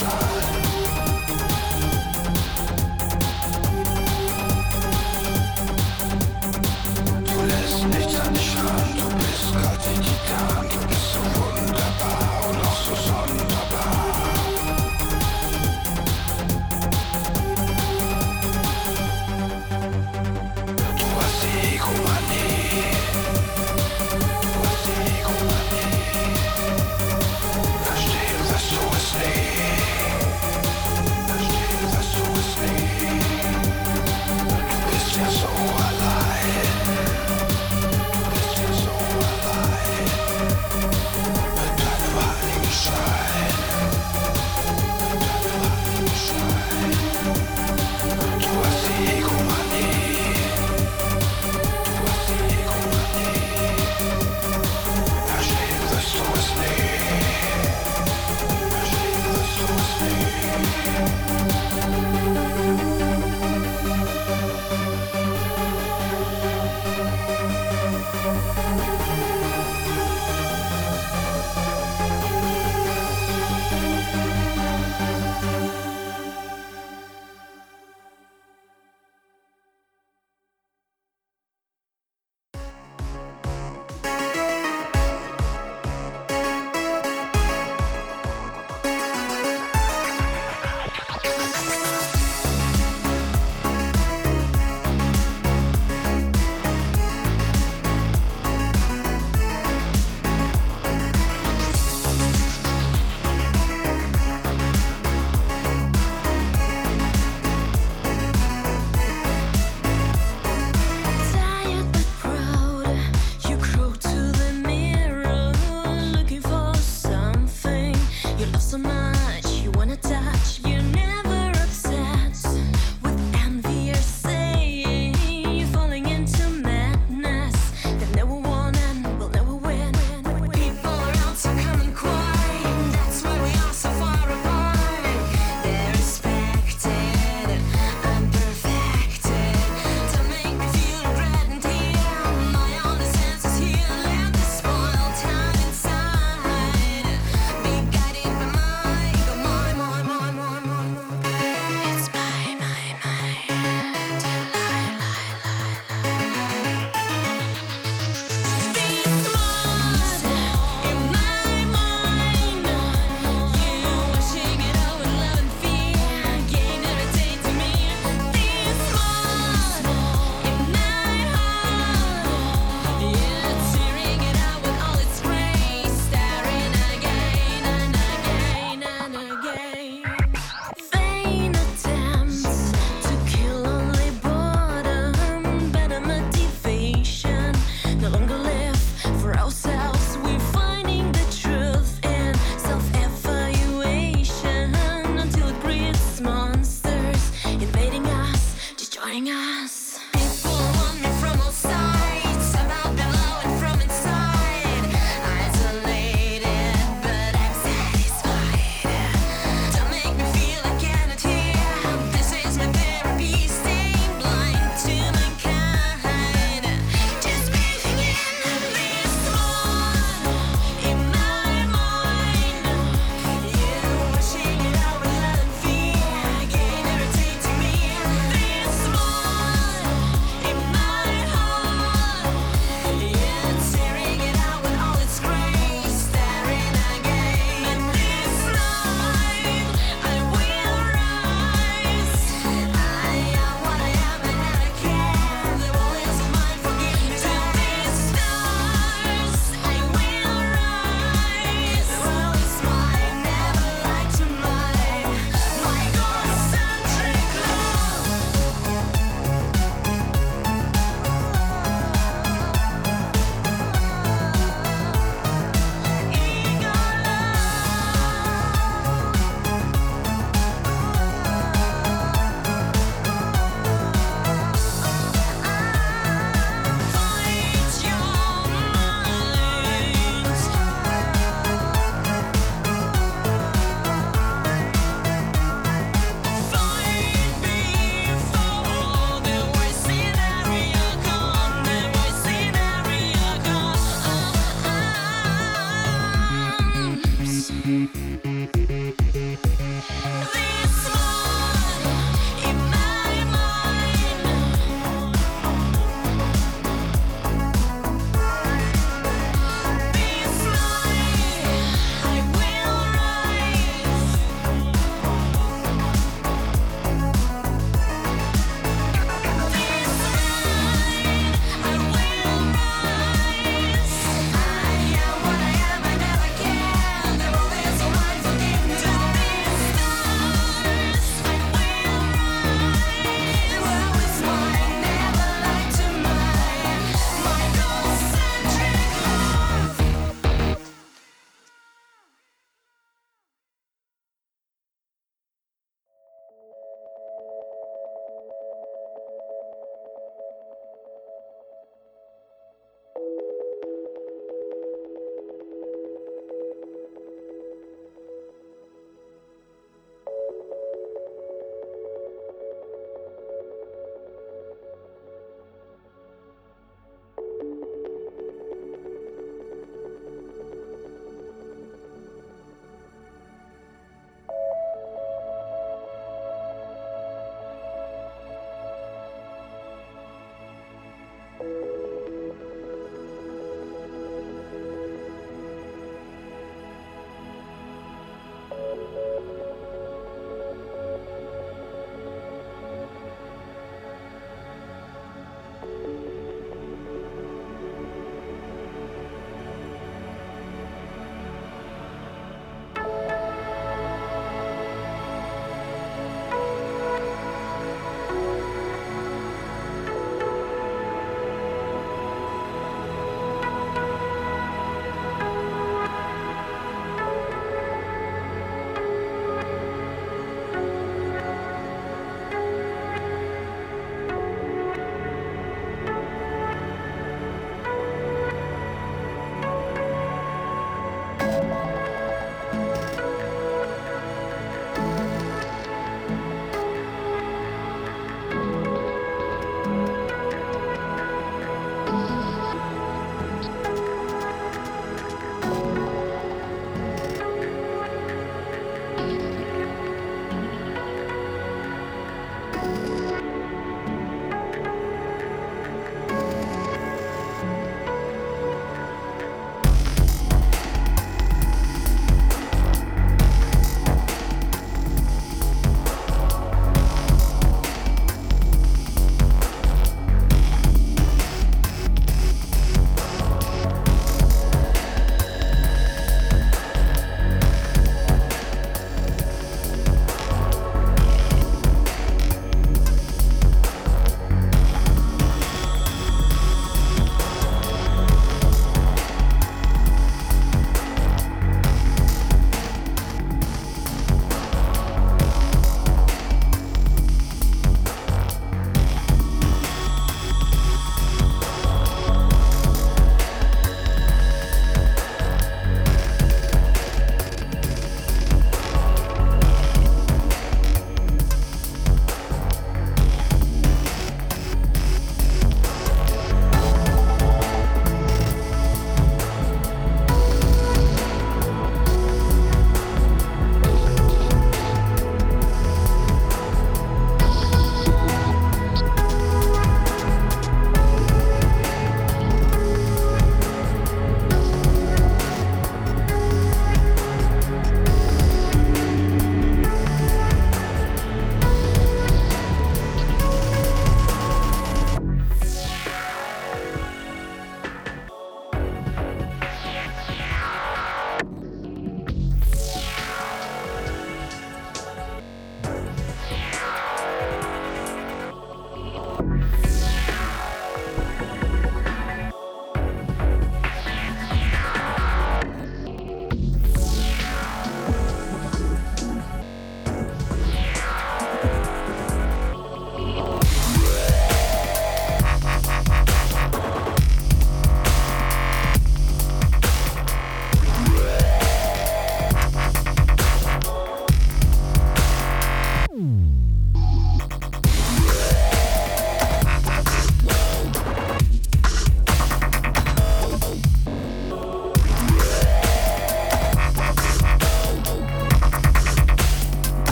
Heiligenschein.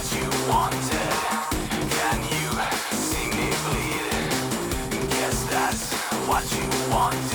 Words you the